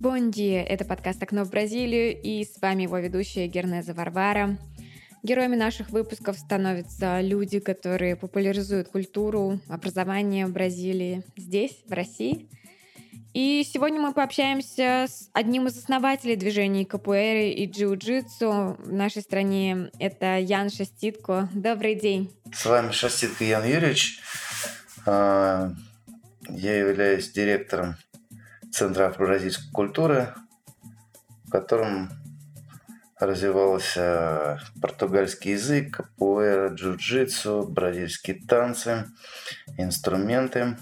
Бонди! Это подкаст «Окно в Бразилию» и с вами его ведущая Гернеза Варвара. Героями наших выпусков становятся люди, которые популяризуют культуру, образование в Бразилии здесь, в России. И сегодня мы пообщаемся с одним из основателей движений капуэры и джиу-джитсу в нашей стране. Это Ян Шаститко. Добрый день. С вами Шаститко Ян Юрьевич. А, я являюсь директором Центра афро-бразильской культуры, в котором развивался португальский язык, капуэра, джиу-джитсу, бразильские танцы, инструменты.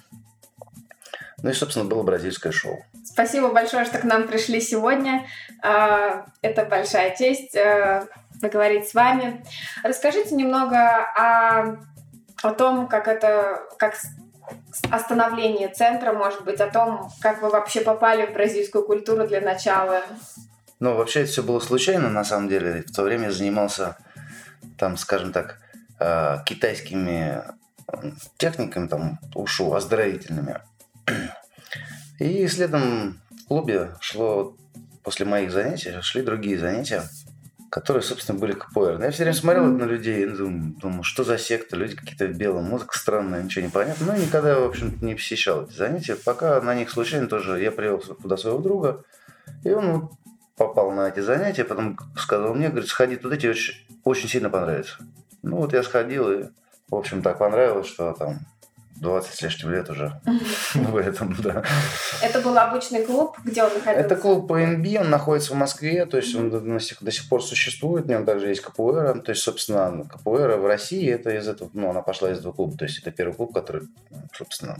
Ну и, собственно, было бразильское шоу. Спасибо большое, что к нам пришли сегодня. А, это большая честь а, поговорить с вами. Расскажите немного о, о том, как это, как остановление центра, может быть, о том, как вы вообще попали в бразильскую культуру для начала? Ну, вообще это все было случайно, на самом деле. В то время я занимался, там, скажем так, э, китайскими техниками, там, ушу, оздоровительными. И следом в клубе шло, после моих занятий, шли другие занятия – которые, собственно, были КПР. Я все время смотрел на людей и думал, думал, что за секта, люди какие-то белые, музыка странная, ничего не понятно. Ну, никогда, в общем не посещал эти занятия. Пока на них случайно тоже я привел туда своего друга, и он попал на эти занятия, потом сказал мне, говорит, сходи туда, тебе очень, очень сильно понравится. Ну, вот я сходил, и, в общем, так понравилось, что там 20 с лишним лет уже. В этом, да. Это был обычный клуб, где он находился? Это клуб PNB, он находится в Москве, то есть он до сих, до сих пор существует, в нем также есть капуэра, то есть, собственно, капуэра в России, это из этого, ну, она пошла из этого клуба, то есть это первый клуб, который, собственно,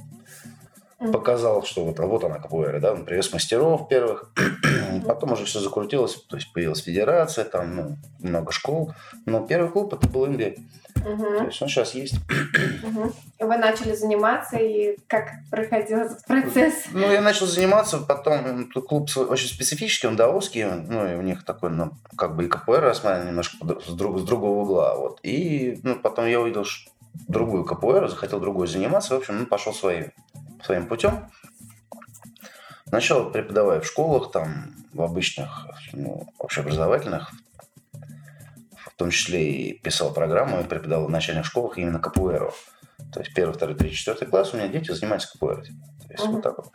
показал, что вот, а вот она капуэра, да, он привез мастеров первых, потом уже все закрутилось, то есть появилась федерация, там, ну, много школ, но первый клуб это был Инди. Угу. То есть он сейчас есть. Угу. Вы начали заниматься, и как проходил этот процесс? Ну, я начал заниматься, потом клуб очень специфический, он даосский, ну, и у них такой, ну, как бы и КПР рассматривали немножко с, друг, с другого угла, вот. И, ну, потом я увидел другую КПР, захотел другой заниматься, в общем, ну, пошел своим, своим путем. Начал преподавать в школах, там, в обычных, ну, общеобразовательных, в том числе и писал программу и преподавал в начальных школах именно капуэру. То есть первый, второй, третий, четвертый класс у меня дети занимаются капуэрой. То есть mm-hmm. вот так вот.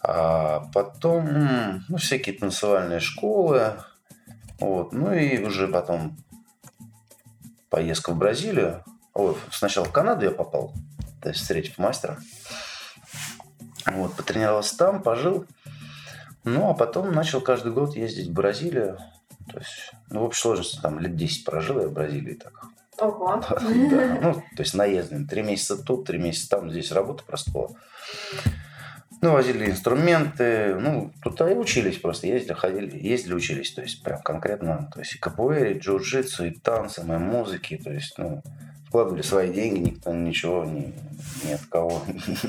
А потом, ну, всякие танцевальные школы. Вот. Ну и уже потом поездка в Бразилию. Ой, сначала в Канаду я попал, то есть встретив мастера. Вот, потренировался там, пожил. Ну, а потом начал каждый год ездить в Бразилию. То есть, ну, в общей сложности там лет 10 прожил я в Бразилии так. Ого. Да, ну, то есть наездами. Три месяца тут, три месяца там, здесь работа просто была. Ну, возили инструменты, ну, тут и учились просто, ездили, ходили, ездили, учились, то есть прям конкретно, то есть и капуэре, и джиу-джитсу, и танцы, и музыки, то есть, ну, вкладывали свои деньги, никто ничего ни, ни от кого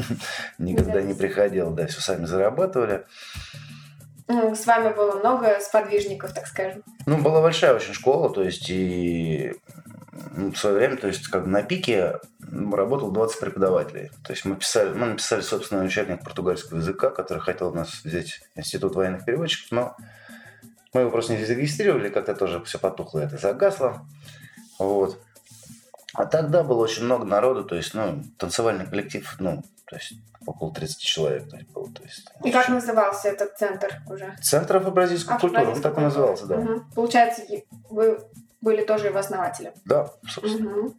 никогда не приходил, да, все сами зарабатывали. Ну, с вами было много сподвижников, так скажем. Ну, была большая очень школа, то есть и ну, в свое время, то есть как на пике работал 20 преподавателей. То есть мы писали, мы написали собственный учебник португальского языка, который хотел у нас взять Институт военных переводчиков, но мы его просто не зарегистрировали, как-то тоже все потухло, это загасло. Вот. А тогда было очень много народу, то есть, ну, танцевальный коллектив, ну, то есть около 30 человек то есть, было. То есть, и как назывался этот центр уже? Центр афро-бразильской культуры, он так и назывался, да. Угу. Получается, вы были тоже его основателем? Да, собственно. Угу.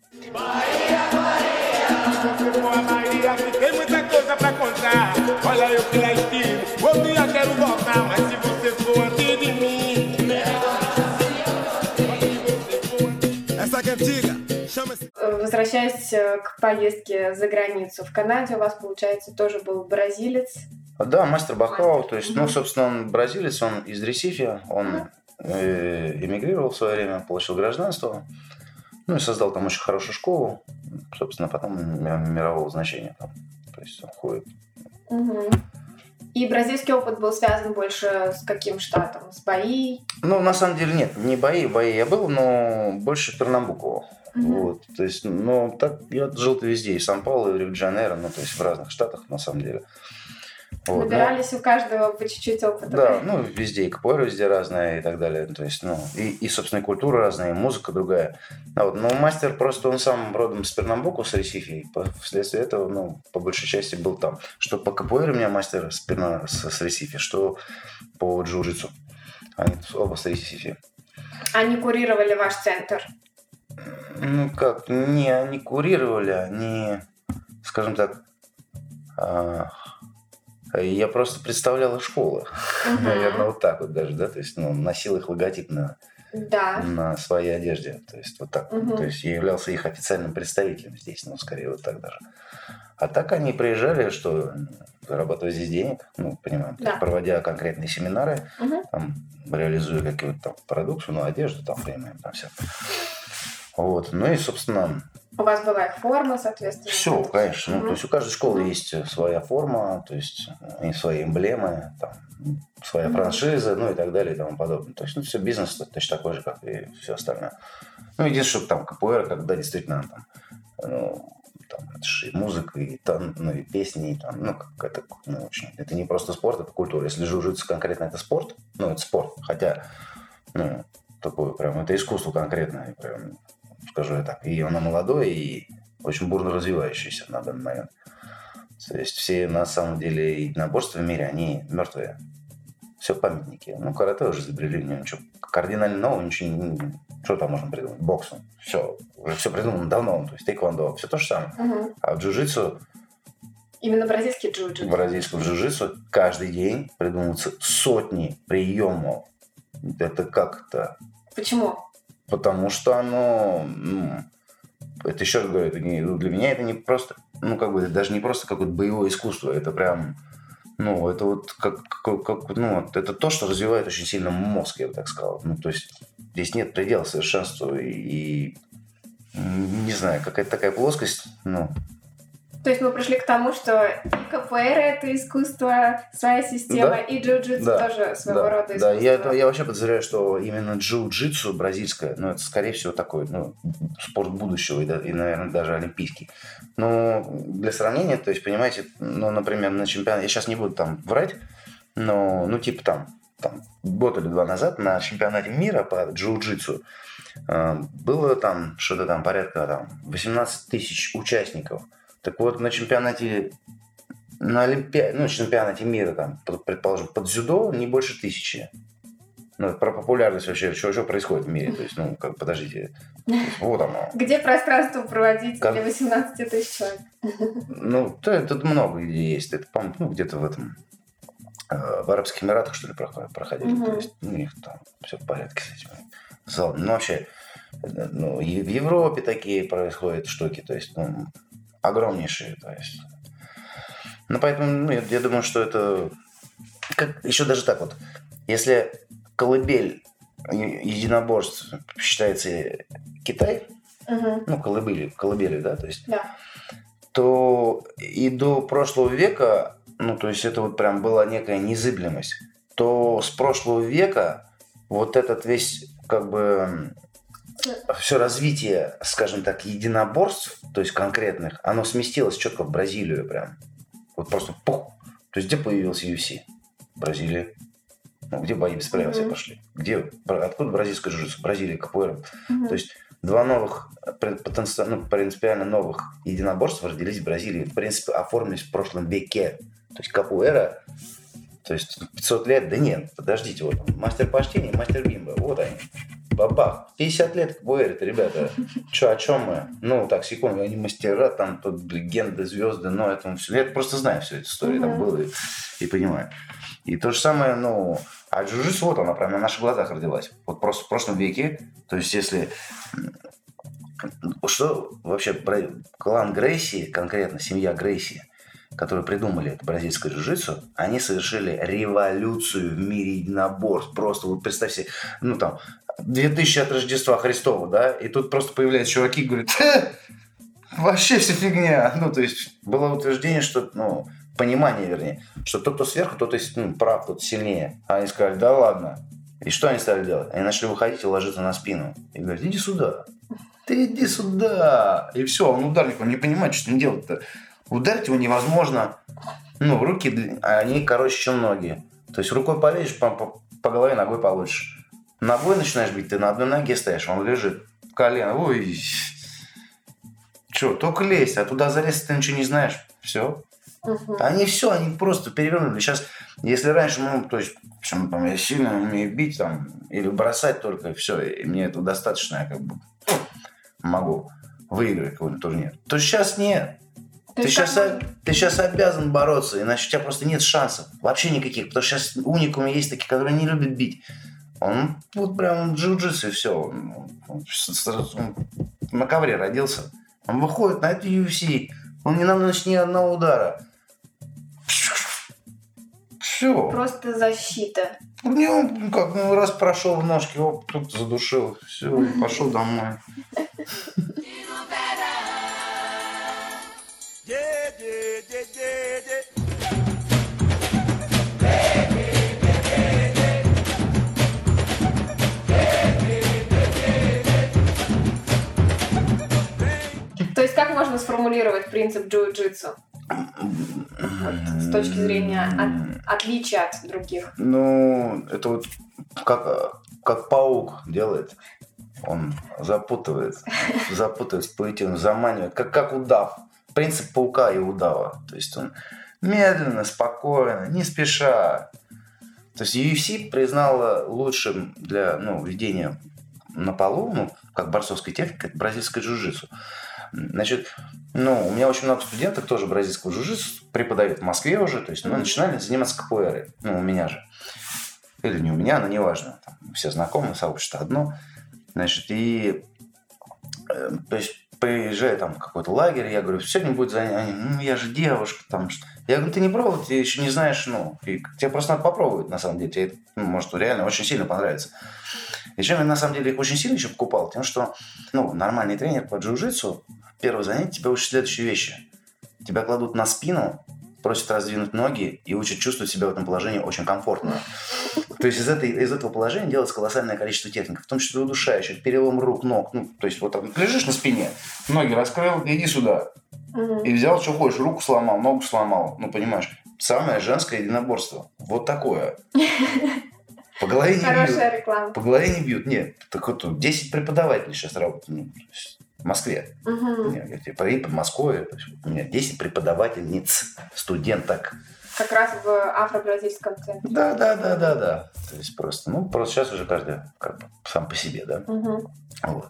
É antiga. Возвращаясь э, к поездке за границу, в Канаде у вас, получается, тоже был бразилец. Да, мастер Бахау, то есть, ну, собственно, он бразилец, он из Ресифи, он э, эмигрировал в свое время, получил гражданство, ну и создал там очень хорошую школу, собственно, потом мирового значения там, то есть он ходит. Угу. И бразильский опыт был связан больше с каким штатом? С бои? Ну, на самом деле нет, не бои, бои я был, но больше Пернамбуку. Mm-hmm. Вот, то есть, ну, так я жил везде, и Сан-Паулу, и Рио-де-Жанейро, ну, то есть в разных штатах, на самом деле. Вот, Набирались ну, у каждого по чуть-чуть опыта. Да, ну, везде и КПР везде разная и так далее. То есть, ну, и, и собственно, и культура разная, и музыка другая. А вот, но мастер просто, он сам родом с Пернамбуку, с Ресифи, и вследствие этого, ну, по большей части был там. Что по КПР у меня мастер с, Перна, с, с Ресифи, что по джиу-джитсу. Они оба с Ресифи. Они курировали ваш центр? Ну, как, не они курировали, они, скажем так, а, я просто представляла школы. Угу. Наверное, вот так вот даже, да? То есть, ну, носил их логотип на, да. на своей одежде. То есть, вот так. Угу. То есть, я являлся их официальным представителем здесь, ну, скорее вот так даже. А так они приезжали, что зарабатывать здесь денег, ну, понимаем, да. есть, проводя конкретные семинары, угу. там, реализуя какую-то там продукцию, ну, одежду там, понимаем, там все. Вот. Ну и, собственно, у вас была форма, соответственно? Все, конечно. Ну, то есть у каждой школы есть своя форма, то есть и свои эмблемы, там, своя mm-hmm. франшиза, ну и так далее и тому подобное. То есть, ну, все бизнес точно такой же, как и все остальное. Ну, единственное, что там КПР, когда действительно там, ну, там, это же и музыка, и, там, ну, и песни, и, там, ну, как это, ну, очень, это не просто спорт, это культура. Если жужжится конкретно, это спорт, ну, это спорт, хотя, ну, такое прям, это искусство конкретное, прям, скажу я так. И она молодой и очень бурно развивающийся на данный момент. То есть все на самом деле единоборства в мире, они мертвые. Все памятники. Ну, карате уже изобрели, ничего кардинально нового, ничего не... Что там можно придумать? Боксом. Все. Уже все придумано давно. То есть тейквондо, все то же самое. Угу. А в джиу-джитсу Именно бразильский джиу-джитсу. Бразильском джиу-джитсу каждый день придумываются сотни приемов. Это как-то... Почему? Потому что оно, ну, это еще раз говорю, это не, ну, для меня это не просто, ну, как бы, это даже не просто какое-то боевое искусство, это прям, ну, это вот как, как, как ну, это то, что развивает очень сильно мозг, я бы так сказал. Ну, то есть здесь нет предела совершенству и, и не знаю, какая-то такая плоскость, ну, то есть мы пришли к тому, что КПР это искусство, своя система, да? и джиу-джитсу да. тоже своего да. рода искусство. Да, я, я вообще подозреваю, что именно джиу-джитсу бразильское, ну, это, скорее всего, такой, ну, спорт будущего и, и, наверное, даже олимпийский. Но для сравнения, то есть, понимаете, ну, например, на чемпионате, я сейчас не буду там врать, но, ну, типа там, там год или два назад на чемпионате мира по джиу-джитсу э, было там что-то там порядка там 18 тысяч участников – так вот, на чемпионате на Олимпиаде, ну, чемпионате мира, там, предположим, под дзюдо не больше тысячи. Ну, про популярность вообще, что, что происходит в мире. То есть, ну, как, подождите. Вот оно. Где пространство проводить как... для 18 тысяч человек? Ну, то, тут много где есть. Это, по ну, где-то в этом э, в Арабских Эмиратах, что ли, проходили. Угу. То есть, ну, у них там все в порядке с этим. Залом. Ну, вообще, э, ну, и в Европе такие происходят штуки. То есть, ну, огромнейшие. То есть. Ну, поэтому ну, я, я думаю, что это... Как, еще даже так вот. Если колыбель единоборств считается Китай, угу. ну, колыбели, колыбели, да, то есть, да. то и до прошлого века, ну, то есть это вот прям была некая незыблемость, то с прошлого века вот этот весь как бы все развитие, скажем так, единоборств, то есть конкретных, оно сместилось четко в Бразилию прям. Вот просто пух. То есть где появился UFC? Бразилия. Ну, где бои без правил mm-hmm. пошли? Где, откуда бразильская джиу Бразилия, КПР. Mm-hmm. То есть два новых, потенциально, ну, принципиально новых единоборств родились в Бразилии. В принципе, оформились в прошлом веке. То есть капуэра, то есть 500 лет, да нет, подождите, вот мастер почтения, мастер бимба, вот они бабах. 50 лет говорят, ребята, что, о чем мы? Ну, так, секунду, они мастера, там тут легенды, звезды, но это все. Я просто знаю всю эту историю, там было и, и понимаю. И то же самое, ну, а джиу вот она прямо на наших глазах родилась. Вот просто в прошлом веке, то есть если что вообще клан Грейси, конкретно семья Грейси, которые придумали это бразильское джиу они совершили революцию в мире единоборств. Просто вот представьте, ну там, 2000 от Рождества Христова, да, и тут просто появляются чуваки и говорят, вообще вся фигня. Ну, то есть было утверждение, что, ну, понимание, вернее, что тот, кто сверху, тот и ну, прав, тот сильнее. А они сказали, да ладно. И что они стали делать? Они начали выходить и ложиться на спину. И говорят, иди сюда. Ты иди сюда. И все, он ударник, он не понимает, что он делает-то. Ударить его невозможно. Ну, руки, они короче, чем ноги. То есть рукой полезешь, по, по, по голове ногой получишь. Ногой начинаешь бить, ты на одной ноге стоишь, он лежит. Колено, ой. Че, только лезть, а туда залезть ты ничего не знаешь. Все. Угу. Они все, они просто перевернули. Сейчас, если раньше, ну, то есть, причем, там, я сильно умею бить, там, или бросать только, все, и мне этого достаточно, я как бы могу выиграть какой-нибудь турнир. То сейчас нет. Ты, ты, сейчас, ты сейчас обязан бороться, иначе у тебя просто нет шансов. Вообще никаких. Потому что сейчас уникумы есть такие, которые не любят бить. Он вот прям джиу-джитсу и все. Он, он, он на ковре родился. Он выходит на это UFC. Он не наносит ни одного удара. Все. Просто защита. Не, он как ну, раз прошел в ножки, оп, тут задушил. Все, пошел домой. То есть как можно сформулировать принцип джиу-джитсу? с точки зрения от, отличия от других? Ну, это вот как, как паук делает. Он запутывает, запутывает с паутину, заманивает, как, как удав. Принцип паука и удава. То есть он медленно, спокойно, не спеша. То есть UFC признала лучшим для ну, ведения на полу, ну, как борцовской техники, бразильское джиу-джитсу. Значит, ну, у меня очень много студентов тоже бразильского джиу-джитсу преподают в Москве уже, то есть мы начинали заниматься КПР, ну, у меня же. Или не у меня, но неважно. Там, все знакомы, сообщество одно. Значит, и э, то есть приезжаю там в какой-то лагерь, я говорю, сегодня будет занятие. Ну, я же девушка, там что. Я говорю, ты не пробовал, ты еще не знаешь, ну, и тебе просто надо попробовать, на самом деле. Тебе, ну, может, реально очень сильно понравится. И чем я, на самом деле, их очень сильно еще покупал? Тем, что, ну, нормальный тренер по джиу-джитсу, первое занятие тебя учит следующие вещи. Тебя кладут на спину, просят раздвинуть ноги и учат чувствовать себя в этом положении очень комфортно. То есть из, этой, из этого положения делается колоссальное количество техник, в том числе удушающих, перелом рук, ног. Ну, то есть вот там лежишь на спине, ноги раскрыл, иди сюда. И взял, что хочешь, руку сломал, ногу сломал. Ну, понимаешь, самое женское единоборство. Вот такое. По голове не Хорошая бьют. реклама. По голове не бьют. Нет, так вот 10 преподавателей сейчас работают. В Москве. Угу. Нет, я типа, и под Москвой. У меня 10 преподавательниц, студенток. Как раз в афро-бразильском центре. Да, да, да, да, да. То есть просто, ну, просто сейчас уже каждый как бы сам по себе, да. Угу. Вот.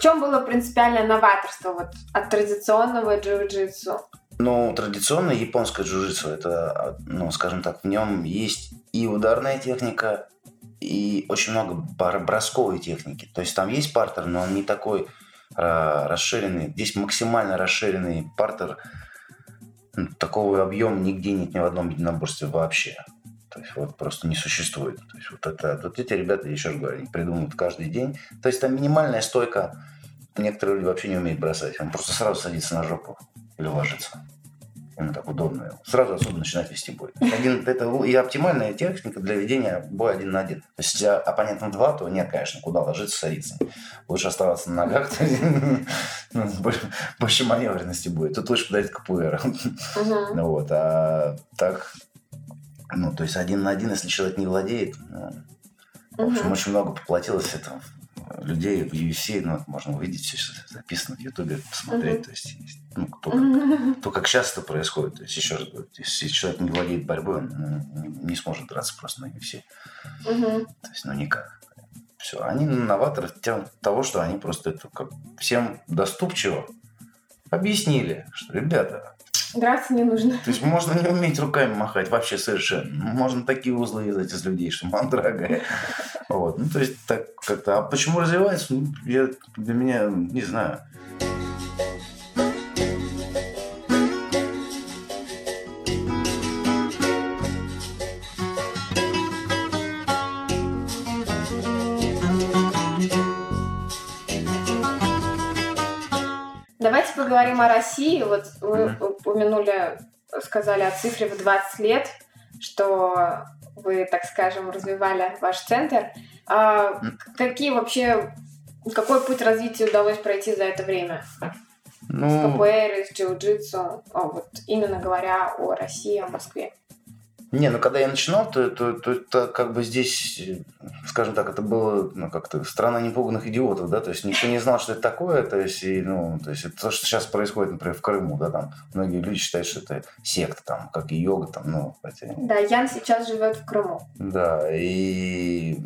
Чем было принципиальное новаторство вот, от традиционного джиу-джитсу? Ну, традиционное японское джиу-джитсу, это, ну, скажем так, в нем есть и ударная техника, и очень много бросковой техники. То есть там есть партер, но он не такой э, расширенный. Здесь максимально расширенный партер. Такого объема нигде нет ни в одном единоборстве вообще. То есть вот просто не существует. То есть вот это, вот эти ребята, еще раз говорю, они придумывают каждый день. То есть там минимальная стойка. Некоторые люди вообще не умеют бросать. Он просто сразу садится на жопу или ложится ему так удобно. Сразу отсюда начинать вести бой. Один, это и оптимальная техника для ведения боя один на один. То есть, если оппонентом два, то нет, конечно, куда ложиться, садиться. Лучше оставаться на ногах, ну, больше маневренности будет. Тут лучше подать. Ну вот, а так, ну, то есть один на один, если человек не владеет, ну, в общем, очень много поплатилось этого людей в UFC, ну, можно увидеть, все записано в Ютубе, посмотреть, uh-huh. то есть, ну, то, как, то, как сейчас это происходит. То есть, еще раз говорю, если человек не владеет борьбой, он ну, не, не сможет драться просто на UFC. Uh-huh. То есть, ну, никак. Все, они новаторы тем, того, что они просто это как всем доступчиво объяснили, что, ребята, Драться не нужно. То есть можно не уметь руками махать вообще совершенно. Можно такие узлы вязать из людей, что мама дорогая. Вот. Ну, то есть так как-то. А почему развивается? Ну, я, для меня не знаю. Поговорим о России. Вот вы Мгм. упомянули, сказали о цифре в 20 лет, что вы, так скажем, развивали ваш центр. А какие вообще, какой путь развития удалось пройти за это время? С Ну, КПР, с джиу-джитсу, а вот именно говоря о России, о Москве. Не, ну когда я начинал, то, то, то, это как бы здесь, скажем так, это было ну, как-то страна непуганных идиотов, да, то есть никто не знал, что это такое, то есть, и, ну, то есть это то, что сейчас происходит, например, в Крыму, да, там многие люди считают, что это секта, там, как и йога, там, ну, хотя Да, Ян сейчас живет в Крыму. Да, и...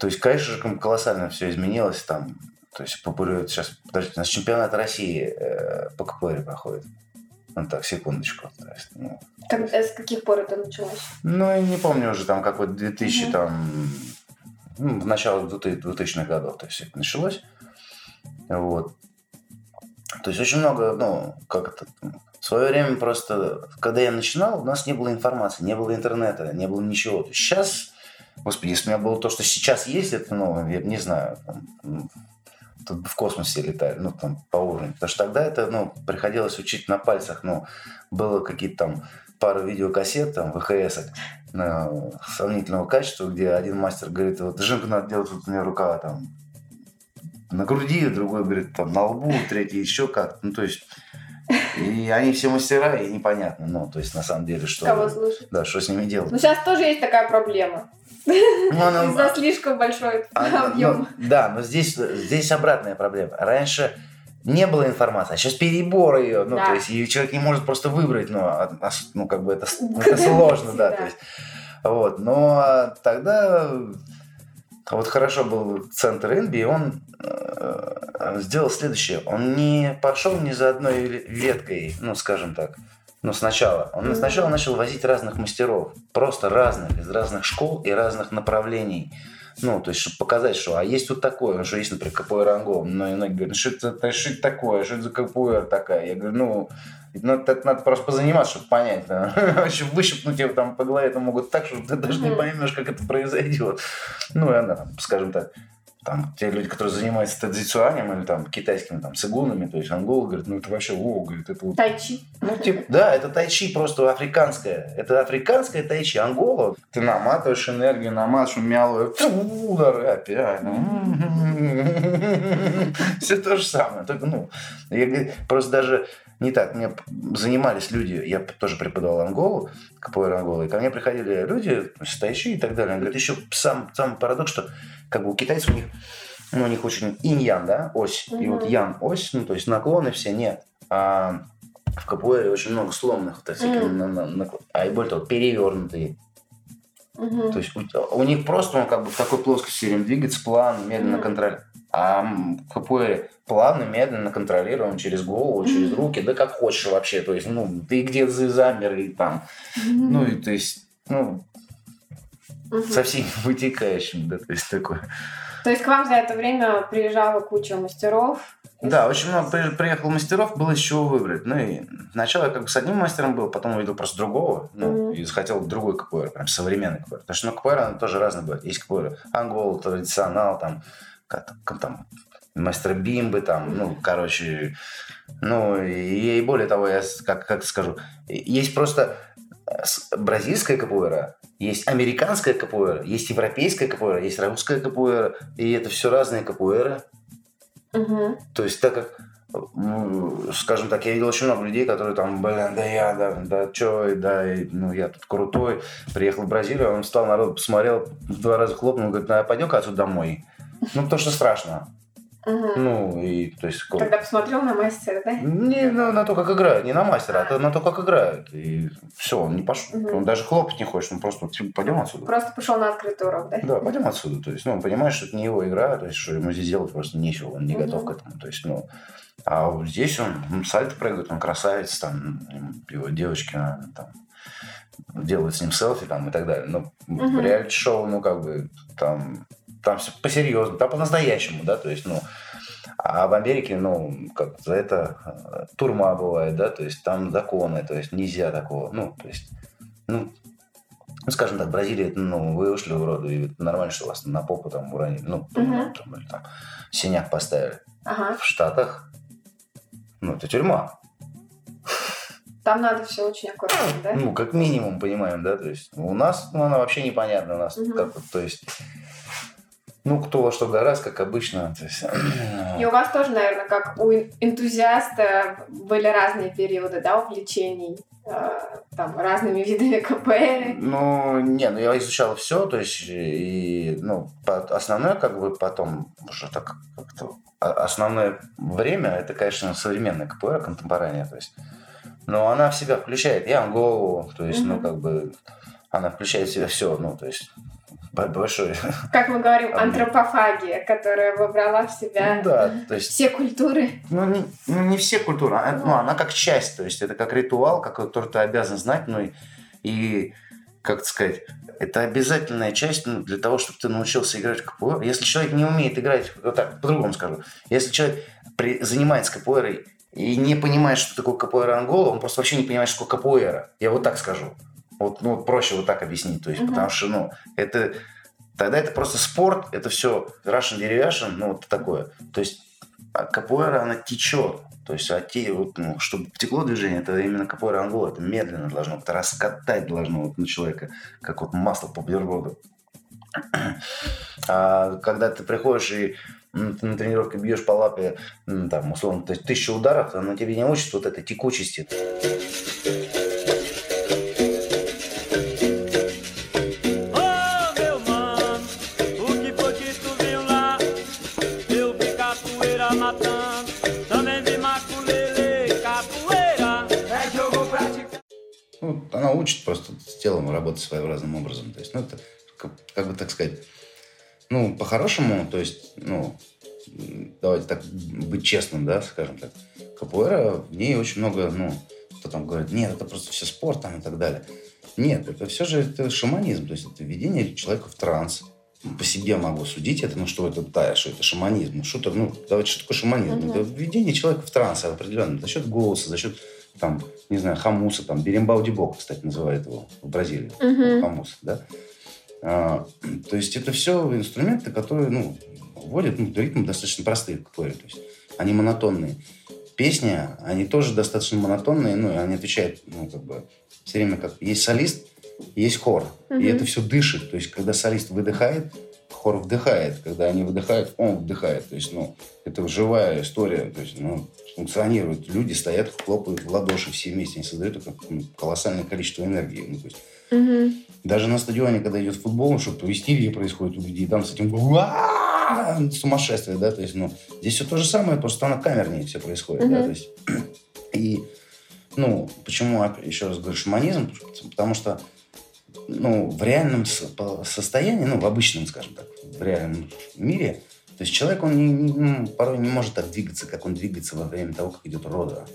То есть, конечно же, колоссально все изменилось там. То есть, популяризует сейчас... Подождите, у нас чемпионат России э, по КПР проходит. Ну так, секундочку. То есть, ну, Как- э, с каких пор это началось? ну, я не помню уже там какой 2000 Мгм. там... Ну, в начале 2000-х годов, то есть, это началось. Вот. То есть, очень много, ну, как это... В свое время просто, когда я начинал, у нас не было информации, не было интернета, не было ничего. То есть сейчас, господи, если у меня было то, что сейчас есть, это, ну, я не знаю, там, в космосе летали, ну, там, по уровню. Потому что тогда это, ну, приходилось учить на пальцах, ну, было какие-то там пару видеокассет, там, ВХС ну, сомнительного качества, где один мастер говорит, вот жинку надо делать, вот у меня рука там на груди, другой говорит, там, на лбу, третий еще как Ну, то есть, и они все мастера, и непонятно, ну, то есть, на самом деле, что... Кого слушать? Да, что с ними делать. Ну, сейчас тоже есть такая проблема. Ну, она- Из-за слишком большой а, ну, объема. да, но здесь, здесь обратная проблема. Раньше не было информации, а сейчас перебор ее, ну, Да. то есть, и человек не может просто выбрать, ну, а- а ну как бы это, это сложно, да, то есть, вот, но а, тогда вот хорошо был центр Инби, и он э, сделал следующее, он не пошел ни за одной веткой, ну, скажем так, ну, сначала. Он Мгм. сначала начал возить разных мастеров, просто разных, из разных школ и разных направлений. Ну, то есть, чтобы показать, что а есть тут такое, ну, что есть, например, Ангол. Ну, и многие говорят, что это, что это такое, что это за КПР такая? Я говорю, ну, ну, это надо просто позаниматься, чтобы понять. Да. Вообще выщипнуть его там по голове это могут так, что ты даже не поймешь, как это произойдет. Ну, и она, скажем так, там, те люди, которые занимаются традиционным или там китайскими там цигунами, то есть ангол, говорит, ну это вообще, о, говорит, это вот Тайчи. ну, типа, да, это тайчи просто африканское. Это африканское тайчи. Ангола. Ты наматываешь энергию, наматываешь мялую. Удар опять. Все то же самое. Только, ну, я просто даже не так. Мне занимались люди, я тоже преподавал Анголу, КПР Анголы, и ко мне приходили люди с тайчи и так далее. Они говорят, еще сам, сам парадокс, что как бы у китайцев у них ну, у них очень инь-ян, да, ось. И вот Мгм. ян ось, ну, то есть наклоны все нет. А в КПР очень много сломанных, вот этих, Мгм. на- на- наклон- а и более того, перевернутые. Мгм. То есть у, у них просто он как бы в такой плоскости все время двигается, плавно, медленно Мгм. контролирует. А КПР плавно, медленно контролируем через голову, через руки, да как хочешь вообще. То есть, ну, ты где-то замер и там. Ну, и то есть, ну, со всеми вытекающими, да, то есть такое. То есть к вам за это время приезжала куча мастеров. Да, очень много при- приехало мастеров, было из чего выбрать. Ну и сначала я как бы с одним мастером был, потом увидел просто другого, ну, Мгм. и захотел другой КПР, прям современный КПР. Потому что ну, КПР, она тоже разные бывает. Есть КПР Ангол, традиционал, там, как, как там мастер Бимбы, там, ну, короче, ну, и, более того, я как, как скажу, есть просто э, бразильская КПР, есть американская КПР, есть европейская КПР, есть русская КПР, и это все разные КПР. Мгм. То есть, так как, ну, скажем так, я видел очень много людей, которые там, блин, да я, да, да чё, да, и, ну, я тут крутой. Приехал в Бразилию, он встал, народ посмотрел, в два раза хлопнул, говорит, ну, пойдем-ка отсюда домой. Ну, потому что страшно. Мгм. Ну, и, то есть, ко- Когда посмотрел на мастера, да? не на, на то, как играют, не на мастера, а то- на то, как играют. И все, он не пошел. Мгм. Он даже хлопать не хочет, он просто, типа, пойдем отсюда. Просто пошел на открытый урок, да? Да, пойдем отсюда. То есть, ну, он понимает, что это не его игра, то есть, что ему здесь делать просто нечего, он не Мгм. готов к этому. То есть, ну, а вот здесь он сальто прыгает, он красавец, там, его девочки а, там, делают с ним селфи там, и так далее. Но в реалити-шоу, ну, как бы, там, там все по-серьезному, там по-настоящему, да, то есть, ну, а в Америке, ну, как за это э, турма бывает, да, то есть там законы, то есть нельзя такого, ну, то есть, ну, ну, скажем так, Бразилия, ну, вы ушли в роду, и нормально, что вас на попу там уронили, ну, Мгм. там, или там синяк поставили. Ага. В Штатах, ну, это тюрьма. Там надо все очень аккуратно, да? Ну, как минимум, понимаем, да, то есть у нас, ну, она вообще непонятна, у нас Мгм. как то есть, ну, кто во что гораздо, как обычно, то есть, И у вас тоже, наверное, как у эн- энтузиаста были разные периоды, да, увлечений, э, там, разными видами КПР. Ну, не, ну я изучал все, то есть, и, ну, основное, как бы, потом уже так как-то, а- основное время, это, конечно, современная КПР, контемпорания, то есть, но она в себя включает Янгу, то есть, ну, Мгм. как бы, она включает в себя все, ну, то есть, большой, Как мы говорим, антропофагия, которая вобрала в себя ну, да, то есть, все культуры. Ну не, ну, не все культуры. а- Ну, она как часть, то есть это как ритуал, который ты обязан знать, ну и, и как сказать, это обязательная часть ну, для того, чтобы ты научился играть в КПР. Если человек не умеет играть, вот так, по-другому скажу, если человек при- занимается КПР и не понимает, что такое КПР Ангола, он просто вообще не понимает, что такое капуэра. Я вот так скажу. Вот, ну, вот проще вот так объяснить. То есть, Мгм. потому что, ну, это тогда это просто спорт, это все Russian Derivation, ну, вот такое. То есть а капуэра, она течет. То есть, а те, вот, ну, чтобы текло движение, это именно капуэра ангола, это медленно должно, это раскатать должно вот на человека, как вот масло по бутерброду. А когда ты приходишь и на тренировке бьешь по лапе, там, условно, то есть тысячу ударов, она тебе не учит вот этой tecучести. Она учит просто с телом работать своеобразным образом. То есть, ну, это как, как бы так сказать, ну, по-хорошему, то есть, ну, давайте так быть честным, да, скажем так. Капуэра, в ней очень много, ну, кто там говорит, нет, это просто все спорт там и так далее. Нет, это все же это шаманизм, то есть это введение человека в транс. По себе могу судить это, ну что это, да, что это шаманизм. Ну, что то ну, давайте, что такое шаманизм? Мгм. Это введение человека в транс определенно, за счет голоса, за счет там, не знаю, хамуса, там, берембаудибок, кстати, называют его в Бразилии, Мгм. хамус, да. А, то есть это все инструменты, которые, ну, вводят ну, ритмы достаточно простые КПР, то есть они монотонные. Песни, они тоже достаточно монотонные, ну, и они отвечают, ну, как бы, все время как... Есть солист, есть хор, и Мгм. это все дышит, то есть когда солист выдыхает, хор вдыхает, когда они выдыхают, он вдыхает, то есть, ну, это живая история, то есть, ну, функционирует. Люди стоят, хлопают в ладоши все вместе, они создают такое ну, колоссальное количество энергии. Ну, то есть, Мгм. даже на стадионе, когда идет футбол, ну, что-то истерия происходит у людей, там с этим сумасшествие, да, то есть, ну, здесь все то же самое, просто на камернее все происходит, да, то есть, и, ну, почему, оп- еще раз говорю, шаманизм, потому что, ну, в реальном состоянии, ну, в обычном, скажем так, в реальном мире, то есть человек, он не- не- ну, порой не может так двигаться, как он двигается во время того, как идет рода.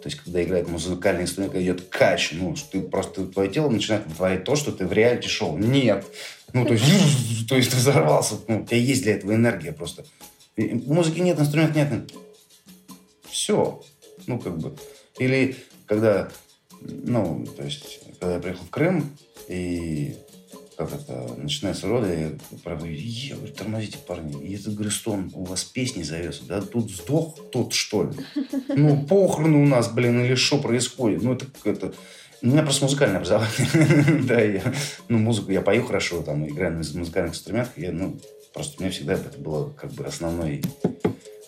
То есть, когда играет музыкальный инструмент, когда идет кач, ну, ты просто твое тело начинает вытворять то, что ты в реалити-шоу. Нет. Ну, то есть, то есть ты взорвался. Ну, у тебя есть для этого энергия просто. Музыки нет, инструментов нет. Все. Ну, как бы. Или когда, ну, то есть, когда я приехал в Крым, и как это, начинается рода, я правда, я говорю, тормозите, парни. И этот Грестон, у вас песни зовется. Да тут сдох тот, что ли? Ну, похороны у нас, блин, или что происходит? Ну, это это... У меня просто музыкальное образование. да, я, ну, музыку я пою хорошо, там, играю на музыкальных инструментах. Я, ну, просто у меня всегда это было как бы основной,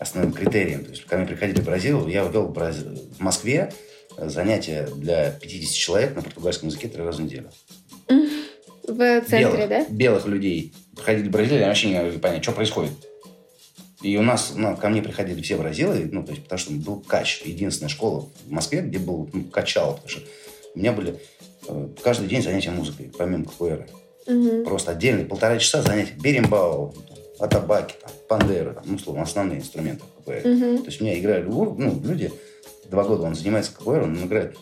основным критерием. То есть, когда мне приходили в Бразилию, я ввел в, Браз- в Москве занятия для 50 человек на португальском языке три раза в неделю. В центре, белых, да? белых людей. Приходили они вообще не могли понять, что происходит. И у нас, ну, ко мне приходили все бразилы, ну, то есть, потому что был кач. Единственная школа в Москве, где был ну, качал. Потому что у меня были э, каждый день занятия музыкой, помимо КПР. Мгм. Просто отдельные полтора часа занятий. Берембау, атабаки, там, пандеры, там, ну, условно, основные инструменты КПР. Мгм. То есть у меня играли ну, люди, два года он занимается КПР, он играет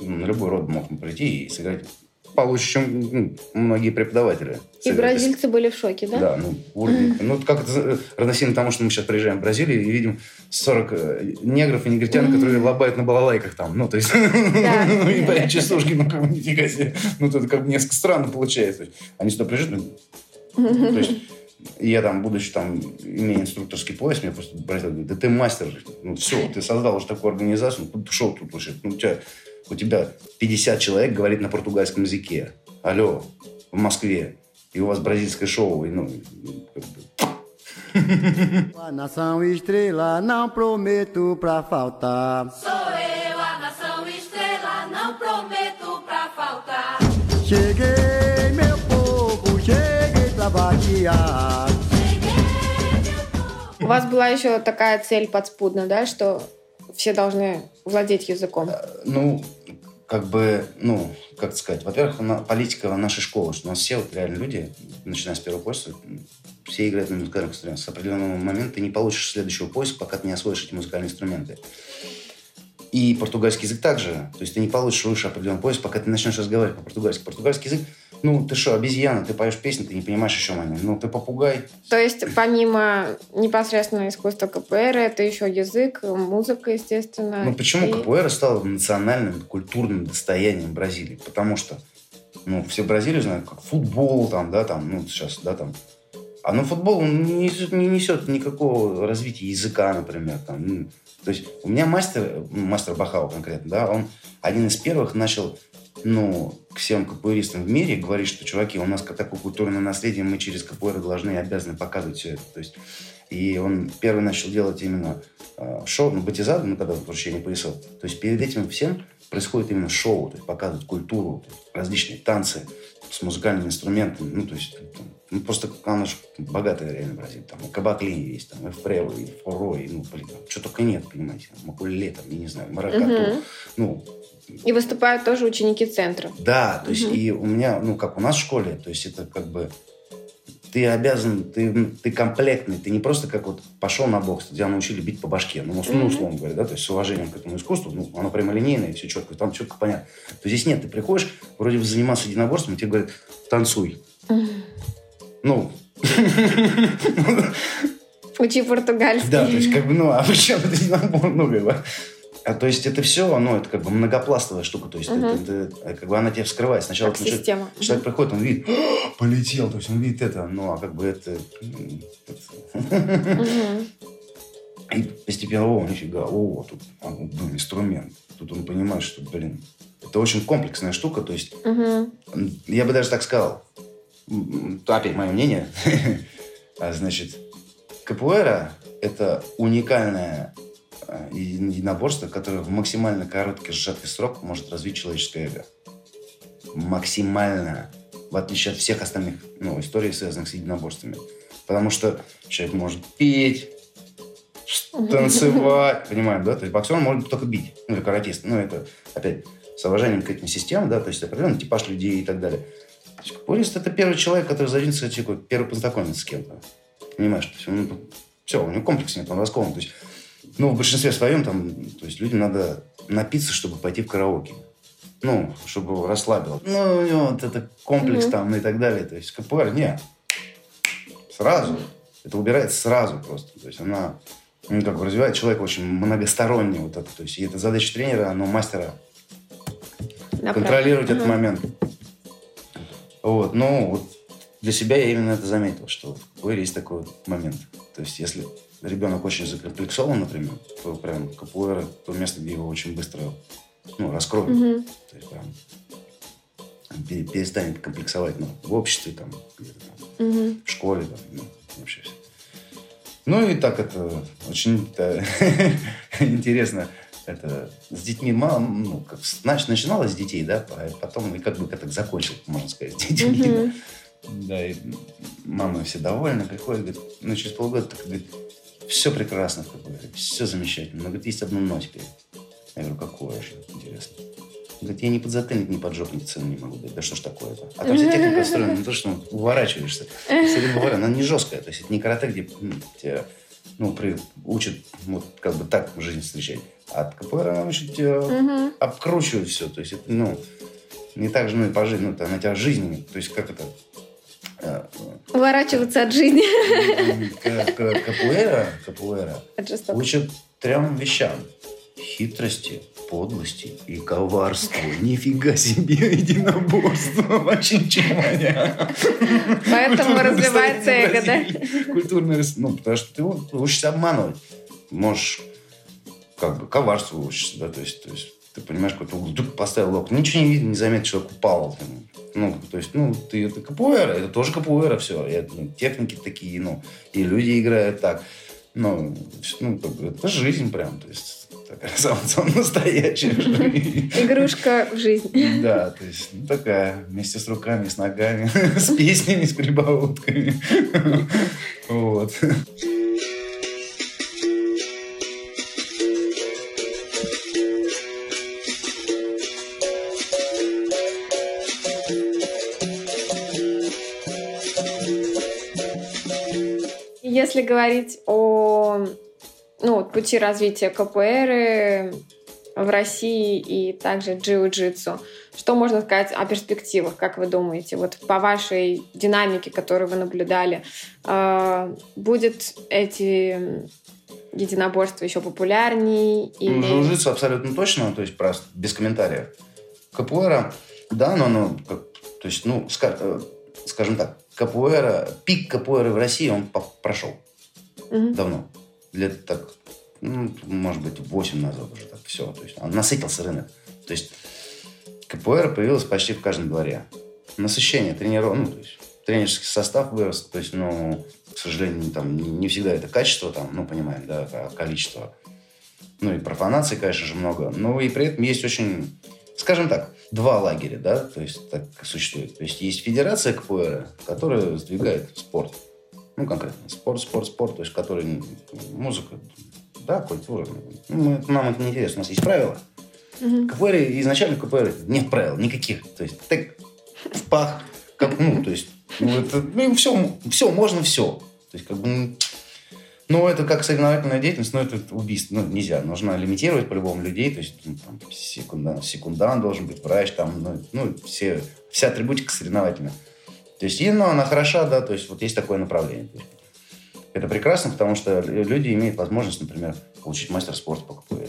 ну, на любой род мог прийти и сыграть получше, чем ну, многие преподаватели. И бразильцы были в шоке, да? Да, ну, уровень. Ну, как это э, равносильно тому, что мы сейчас приезжаем в Бразилию и видим 40 э, негров и негритян, которые лобают на балалайках там. Ну, то есть, ну, и парень частушки, ну, как бы, нифига себе. Ну, тут как бы несколько странно получается. Они сюда приезжают, ну, то есть, И я там, будучи там, имея инструкторский пояс, мне просто братья говорят, да ты мастер, ну все, ты создал уже такую организацию, ну ты шел тут вообще, ну у тебя, у тебя 50 человек говорит на pортугальском языке, алло, в Москве, и у вас бразильское шоу, и, ну, как бы, A nação estrela, não prometo pra faltar. Sou eu, a nação estrela, não prometo pra faltar. Cheguei, meu povo, cheguei pra vaquear. У вас была еще такая цель подспудная, да, что все должны владеть языком. ну, как бы, ну, как сказать, во-первых, политика нашей школы, что у нас все вот реально люди, начиная с первого курса, все играют на музыкальных инструментах. С определенного момента ты не получишь следующего поиска, пока ты не освоишь эти музыкальные инструменты. И португальский язык также. То есть ты не получишь выше определенный поиск, пока ты начнешь разговаривать по-португальски. Португальский язык, ну, ты что, обезьяна, ты поешь песни, ты не понимаешь еще момент. Ну, ты попугай. То есть помимо непосредственно искусства КПР, это еще язык, музыка, естественно. Ну, почему и- КПР стал национальным культурным достоянием Бразилии? Потому что, ну, все Бразилию знают как футбол, там, да, там, ну, сейчас, да, там. А ну, футбол он не несет, не несет никакого развития языка, например, там. ну. То есть у меня мастер, мастер Бахау конкретно, да, он один из первых начал, ну, к всем КПРистам в мире говорить, что, чуваки, у нас такое культурное наследие, мы через КПР должны и обязаны показывать все это. То есть и он первый начал делать именно э, шоу, ну, батизаду, ну, когда вручение поясов. То есть перед этим всем происходит именно шоу, то есть показывают культуру, различные танцы с музыкальными инструментами. Ну, то есть там, ну, просто она же богатая реально Бразилия. Там и кабаклин есть, там и фрево, и фуро, и, ну, блин, там, что только нет, понимаете. Макулеле, там, я не знаю, маракату. Мгм. Ну, И выступают тоже ученики центра. да, то есть Мгм. и у меня, ну, как у нас в школе, то есть это как бы ты обязан, ты, ты комплектный, ты не просто как вот пошел на бокс, тебя научили бить по башке, ну, ну, Мгм. условно говоря, да, то есть с уважением к этому искусству, ну, оно прямолинейное, все четко, там четко понятно. То здесь нет, ты приходишь, вроде бы заниматься единоборством, и тебе говорят, танцуй. Ну, Учи португальский. да, то есть как бы, ну, а почему это единобор, ну, как бы, а, то есть это все, ну, это как бы многопластовая штука, то есть Мгм. это, это, как бы она тебе вскрывает. Сначала Как начинаешь- система. Человек приходит, он видит, «А, полетел, то есть он видит это, ну, а как бы это... Мгм. И постепенно, о, нифига, о, тут а, ну, инструмент. Тут он понимает, что, блин, это очень комплексная штука, то есть я бы даже так сказал, опять мое мнение, А, значит, капуэра – это уникальное еди- единоборство, которое в максимально короткий сжатый срок может развить человеческое эго. Максимально. В отличие от всех остальных ну, историй, связанных с единоборствами. Потому что человек может петь, танцевать, понимаем, да? То есть боксер может только бить, ну, или каратист. Ну, это, опять, с уважением к этим системам, да, то есть определенный типаж людей и так далее. Капуэрист – это первый человек, который задвинется, типа, первый познакомится с кем-то. Понимаешь? То есть он, все, у него комплекс нет, он раскован. То есть, ну, в большинстве своем, там, то есть людям надо напиться, чтобы пойти в караоке. Ну, чтобы его расслабило. Ну, у него вот это комплекс Мгм. там и так далее. То есть КПР, нет. Сразу. Это убирается сразу просто. То есть она ну, как бы развивает человека очень многосторонне вот это. То есть и это задача тренера, но мастера Направо. контролировать этот Мгм. момент. Вот, ну, вот для себя я именно это заметил, что в капуэре есть такой вот момент. То есть, если ребенок очень закомплексован, например, то прям капуэра то место, где его очень быстро ну, раскроют. Мгм. То есть, прям пере- перестанет комплексовать ну, в обществе, там, где-то там, Мгм. в школе, там, ну, вообще все. Ну и так это очень это, интересно. Это с детьми мало, ну, как, значит, начиналось с детей, да, а потом и как бы так закончил, можно сказать, с детьми. Мгм. Да, и мама все довольны, приходит, говорит, ну, через полгода так говорит, все прекрасно, как бы, все замечательно. Но, говорит, есть одно но теперь. Я говорю, какое же, интересно. Говорит, я ни подзатыльник, ни поджопник цену не могу дать. Да что ж такое-то? А там вся техника устроена на то, что ну, уворачиваешься. Если говорю, она не жесткая. То есть это не карате, где м, тебя ну, при, учат вот как бы так жизнь встречать. А от КПР она учит тебя обкручивать все. То есть это, ну, не так же, ну, и по жизни, ну, это она тебя жизнью, то есть как это, Уворачиваться от жизни. капуэра, капуэра учат трем вещам. хитрости, подлости и коварству. Нифига себе единоборство. Вообще ничего не Поэтому развивается эго, да? Рас- ну, потому что ты учишься обманывать. Можешь как бы коварству учишься, да, то есть, то есть ты понимаешь, какой-то угол, поставил лок, ничего не видно, не заметишь, человек упал. Ну, то есть, ну, ты это капуэра, это тоже капуэра, все. И, ну, техники такие, ну, и люди играют так. Ну, ну, это жизнь прям, то есть, такая самая, самая настоящая жизнь. Игрушка в жизнь. Да, то есть ну, такая, вместе с руками, с ногами, с песнями, с прибаутками. Вот. Если говорить о ну, пути развития КПР в России и также джиу-джитсу, что можно сказать о перспективах, как вы думаете, вот по вашей динамике, которую вы наблюдали, э, будет эти единоборства еще популярнее Ну, или... Джиу-джитсу абсолютно точно, то есть просто без комментариев. Капуэра, да, но как- то есть, ну, э, скажем так, капуэра, пик капуэры в России, он прошел Мгм. давно. Лет так, ну, может быть, 8 назад уже так все. То есть он насытился рынок. То есть КПР появилась почти в каждом дворе. Насыщение тренеров, ну, то есть тренерский состав вырос. То есть, ну, к сожалению, там, не, не всегда это качество, там, ну, понимаем, да, а количество. Ну, и профанации, конечно же, много. Но и при этом есть очень, скажем так, два лагеря, да, то есть так существует. То есть есть федерация КПР, которая сдвигает спорт. Ну, конкретно спорт, спорт, спорт, то есть который музыка, да, культура. Ну, мы- нам это не интересно, у нас есть правила. Мгм. КПР, изначально КПР нет правил никаких. То есть так в пах, как, ну, то есть, ну, это, ну, все, все, можно все. То есть, как бы, ну, это как соревновательная деятельность, но это убийство, ну, нельзя. Нужно лимитировать по-любому людей, то есть, ну, там, секундант, секундант должен быть, врач, там, ну, ну, все, вся атрибутика соревновательная. То есть, и, ну, она хороша, да, то есть, вот есть такое направление. Это прекрасно, потому что люди имеют возможность, например, получить мастер спорта по КПР.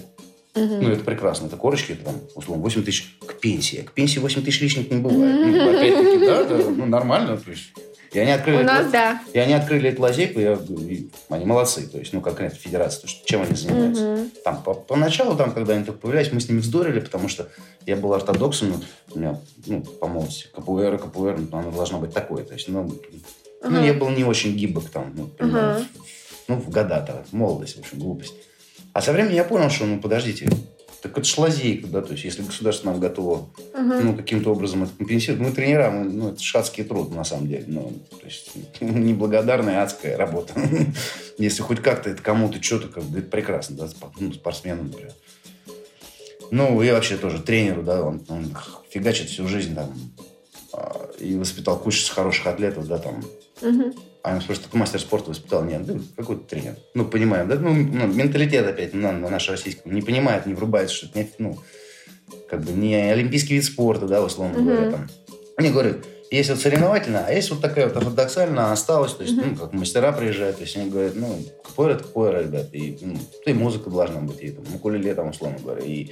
Мгм. Ну, это прекрасно. Это корочки, это там, условно, 8 тысяч к пенсии. К пенсии 8 тысяч лишних не бывает. Ну, опять-таки, да, да, ну, нормально. То есть, и они открыли, У нас, эту- да. и они открыли эту лазейку, я, и они молодцы. То есть, ну, конкретно федерация, то, что, чем они занимаются. Мгм. Там, по- поначалу, там, когда они только появлялись, мы с ними вздорили, потому что я был ортодоксом, ну, у меня, ну, по молодости, КПР, КПР, ну, она должна быть такой. То есть, ну, ну, Ага. я был не очень гибок там, ну, понимаю, Ага. ну, в года-то, молодость, в общем, глупость. А со временем я понял, что, ну, подождите, так это ж лазейка, да, то есть, если государство нам готово, Мгм. ну, каким-то образом это компенсировать, мы тренера, мы, ну, это шатский труд, на самом деле, ну, то есть, неблагодарная адская работа. Если хоть как-то это кому-то что-то, как бы, это прекрасно, да, ну, спортсмену, например. Ну, и вообще тоже тренеру, да, он, он фигачит всю жизнь там а, и воспитал кучу хороших атлетов, да, там, Мгм. А ему спрашивают, ты мастер спорта воспитал? Нет, да, какой-то тренер. Ну, понимаем, да? Ну, ну, менталитет опять на, на наш российский не понимает, не врубается, что это не, ну, как бы не олимпийский вид спорта, да, условно Мгм. говоря. Там. Они говорят, есть вот соревновательная, а есть вот такая вот ортодоксальная, осталась, то есть, Мгм. ну, как мастера приезжают, то есть они говорят, ну, КПР это КПР, ребят, и, ну, и музыка должна быть, и там, укулеле, там, условно говоря, и,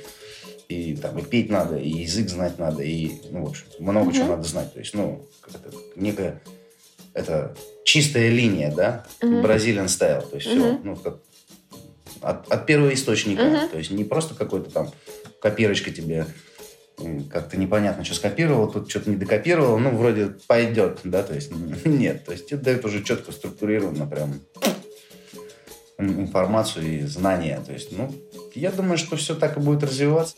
и там, и петь надо, и язык знать надо, и, ну, в общем, много чего надо знать, то есть, ну, как это, некая, это чистая линия, да. Бразилиан стайл, то есть все, Мгм. ну, как от, от первого источника, Мгм. то есть не просто какой-то там копирочка тебе как-то непонятно, что скопировал, тут что-то не докопировал, ну, вроде пойдет, да, то есть нет, то есть тебе дают уже четко структурированно прям информацию и знания, то есть, ну, я думаю, что все так и будет развиваться.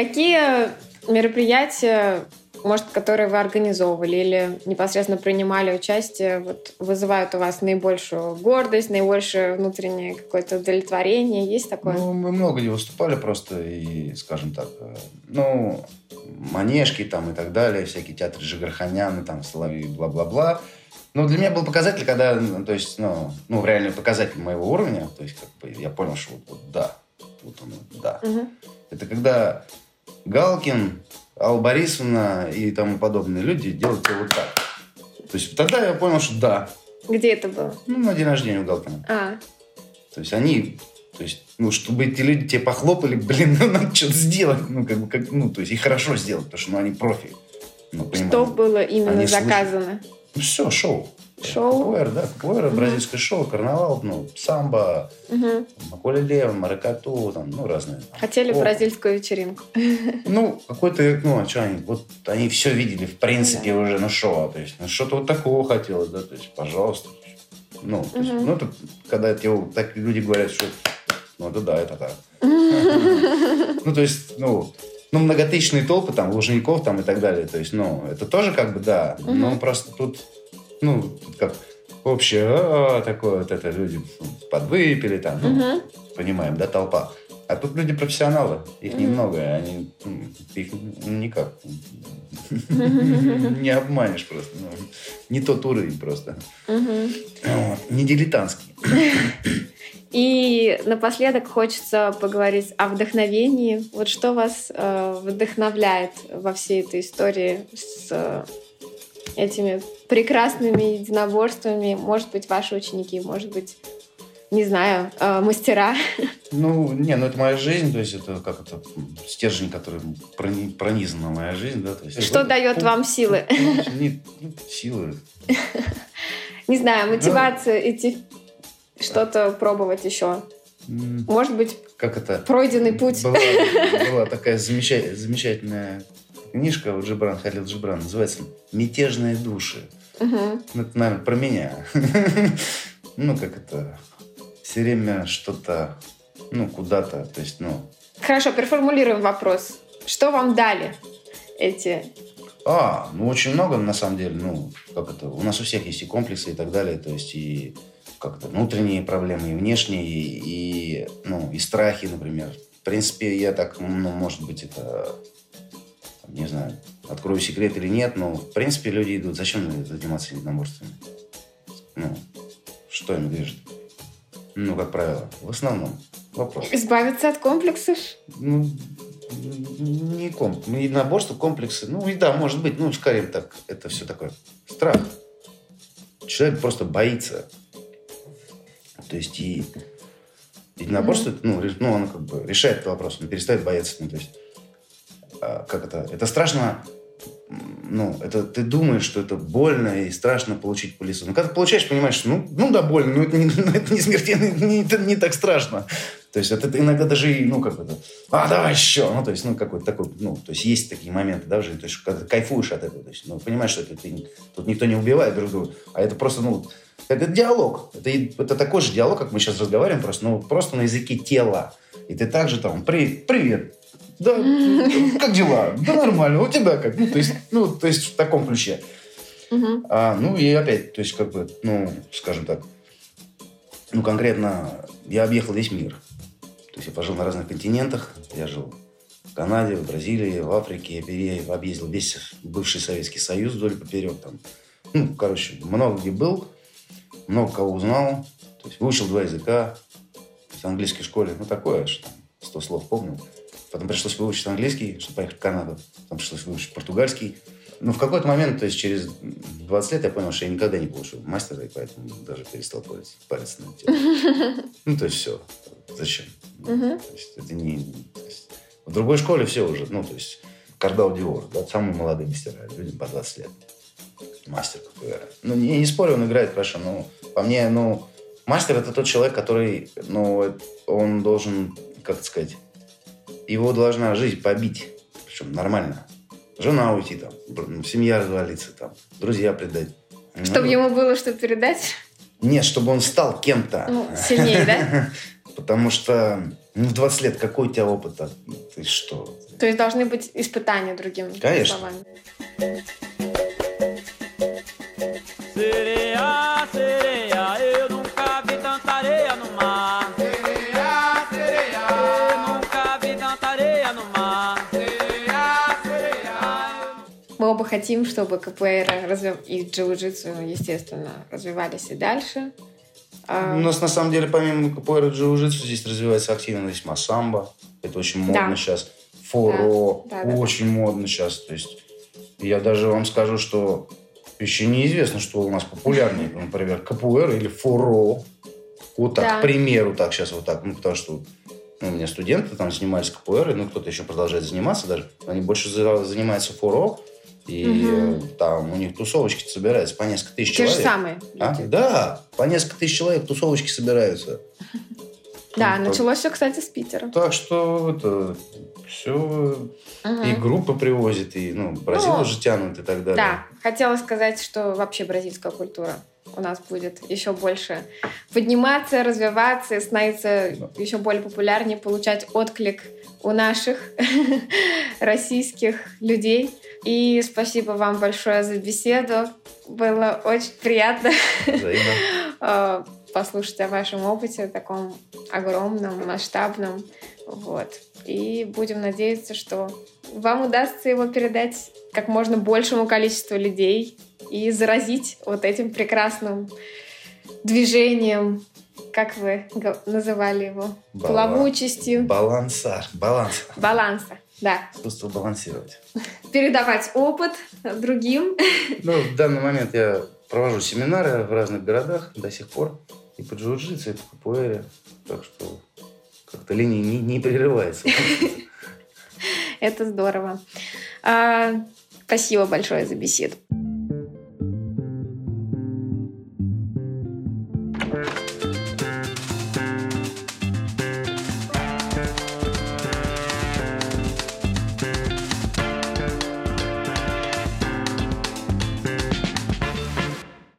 Какие мероприятия, может, которые вы организовывали или непосредственно принимали участие, вот, вызывают у вас наибольшую гордость, наибольшее внутреннее какое-то удовлетворение? Есть такое? Ну, мы много не выступали просто, и, скажем так, э, ну, манежки там и так далее, всякие театры Жигарханяна, там, Соловей, бла-бла-бла. Ну, для меня был показатель, когда, то есть, ну, ну, реальный показатель моего уровня, то есть, как бы, я понял, что вот, вот да, Вот оно, да. Мгм. Это когда Галкин, Алла Борисовна и тому подобные люди делают всё вот так. То есть тогда я понял, что да. Где это было? Ну, на день рождения у Галкина. А, То есть они, то есть, ну, чтобы эти люди тебе похлопали, блин, ну, надо что-то сделать. Ну, как бы, как, ну, то есть, и хорошо сделать, потому что, ну, они профи. Ну, что понимаем. было именно Они слышат. заказано? Ну, все, шоу. Шоу? Капуэра, да, капуэра, бразильское шоу, карнавал, ну, самбо, Мгм. макулеле, маракату, там, ну, разные. Хотели О. бразильскую вечеринку. Ну, какой-то, ну, а что они, вот они все видели, в принципе, уже, ну, шоу, то есть, ну, что-то вот такого хотелось, да, то есть, пожалуйста. Ну, то есть, ну, это, когда тебе так люди говорят, что, ну, это да, это так. Ну, то есть, ну, ну, многотысячные толпы, там, лужников, там, и так далее, то есть, ну, это тоже, как бы, да, но просто тут, ну, как общее, «А, такое вот это, люди подвыпили, там, ну, Мгм. понимаем, да, толпа. А тут люди профессионалы, их немного, и они м, их никак не обманешь просто. ну, не тот уровень просто. Не дилетантский. И напоследок хочется поговорить о вдохновении. Вот что вас э, вдохновляет во всей этой истории с этими прекрасными единоборствами? Может быть, ваши ученики, может быть, не знаю, э, мастера. Ну, не, ну это моя жизнь, то есть это как это стержень, который прони- пронизана моя жизнь, да. То есть, Что дает ну, вам силы? не- ну, силы. Не знаю, мотивация идти что-то пробовать еще. Может быть, Как это? пройденный путь. Была, была такая замеча- замечательная книжка у Джибран, Халил Джибран, называется «Мятежные души». Ну, это, наверное, про меня. Ну, как это... Все время что-то, ну, куда-то, то есть, ну... Хорошо, переформулируем вопрос. Что вам дали эти... А, ну, очень много, на самом деле, ну, как это... У нас у всех есть и комплексы и так далее, то есть, и как-то внутренние проблемы, и внешние, и, и, ну, и страхи, например. В принципе, я так, ну, может быть, это... Не знаю, открою секрет или нет, но, в принципе, люди идут. Зачем заниматься единоборствами? Ну, что им движет? Ну, как правило, в основном вопрос. Избавиться от комплексов? Ну, не комп, единоборство, комплексы. Ну, и да, может быть, ну, скорее так, это все такое. Страх. Человек просто боится. То есть и единоборство, это, ну, ну, оно как бы решает этот вопрос, он перестает бояться. Ну, то есть, как это? Это страшно, ну, это ты думаешь, что это больно и страшно получить по. Но когда ты получаешь, понимаешь, ну, ну да, больно, но это не, ну, это не смертельно, не, это не так страшно. То есть это иногда даже, ну, как это, а, давай еще. Ну, то есть, ну, какой-то такой, ну, то есть есть такие моменты, да, в жизни, то есть, когда ты кайфуешь от этого, то есть, ну, понимаешь, что это, ты- тут никто не убивает друг друга, а это просто, ну, это диалог. Это, это такой же диалог, как мы сейчас разговариваем, просто, ну, просто на языке тела. И ты также там, «При- привет, да, как дела? Да нормально, у тебя как? Ну, то есть, ну, то есть в таком ключе. Мгм. А, ну и опять, то есть как бы, ну, скажем так, ну конкретно я объехал весь мир. То есть я пожил на разных континентах. Я жил в Канаде, в Бразилии, в Африке. Я пере- объездил весь бывший Советский Союз вдоль поперек. Там. Ну, короче, много где был, много кого узнал. То есть выучил два языка в английской школе. Ну, такое, что там 100 слов помню. Потом пришлось выучить английский, чтобы поехать в Канаду. Потом пришлось выучить португальский. Но в какой-то момент, то есть через 20 лет я понял, что я никогда не получу мастера, и поэтому даже перестал париться, париться на тему. Ну, то есть все. Зачем? Ну. То есть это не... есть в другой школе все уже, ну, то есть Кардау Диор, да, самые молодые мастера, людям по 20 лет. Мастер КПР. Ну, не, не спорю, он играет хорошо, но по мне, ну, мастер это тот человек, который, ну, он должен, как сказать, его должна жизнь побить, причем нормально. Жена уйти там, бр- семья развалиться там, друзья предать. Чтобы Ну, ему было что передать, Нет, чтобы он стал кем-то. ну, сильнее, да? Потому что ну, в 20 лет какой у тебя опыт? а? Ты что? То есть должны быть испытания другими Конечно. словами. Sereia, хотим, чтобы КПР развив- и джиу-джитсу, естественно, развивались и дальше. А, У нас на самом деле помимо КПР и джиу-джитсу здесь развивается активно весьма самбо. Это очень модно Да. сейчас. Форо. Да, да, да. очень модно сейчас. То есть я даже вам скажу, что еще неизвестно, что у нас популярнее. Например, КПР или форо. Вот так, Да. к примеру, так сейчас вот так. Ну, потому что ну, у меня студенты там занимались КПР, ну, кто-то еще продолжает заниматься даже. Они больше за- занимаются форо. И э, там у них тусовочки собираются по несколько тысяч те же человек. самые А? люди. Да, по несколько тысяч человек тусовочки собираются. Да, Ну, началось все, кстати, с Питера. Так что это все Мгм. и группы привозят, и ну, Бразилию Ну, же тянут и так далее. Да, хотела сказать, что вообще бразильская культура у нас будет еще больше подниматься, развиваться, и становиться Да. еще более популярнее, получать отклик у наших российских людей. И спасибо вам большое за беседу. Было очень приятно Взаимно. э, послушать о вашем опыте, таком огромном, масштабном. Вот. И будем надеяться, что вам удастся его передать как можно большему количеству людей и заразить вот этим прекрасным движением, как вы называли его, Бала- плавучестью, Балансар. Баланс. баланса. Да, Искусство балансировать. передавать опыт другим. Ну, в данный момент я провожу семинары в разных городах до сих пор. И по джиу-джитсу, и по капуэре. Так что как-то линия не, не прерывается. Это здорово. А, спасибо большое за беседу.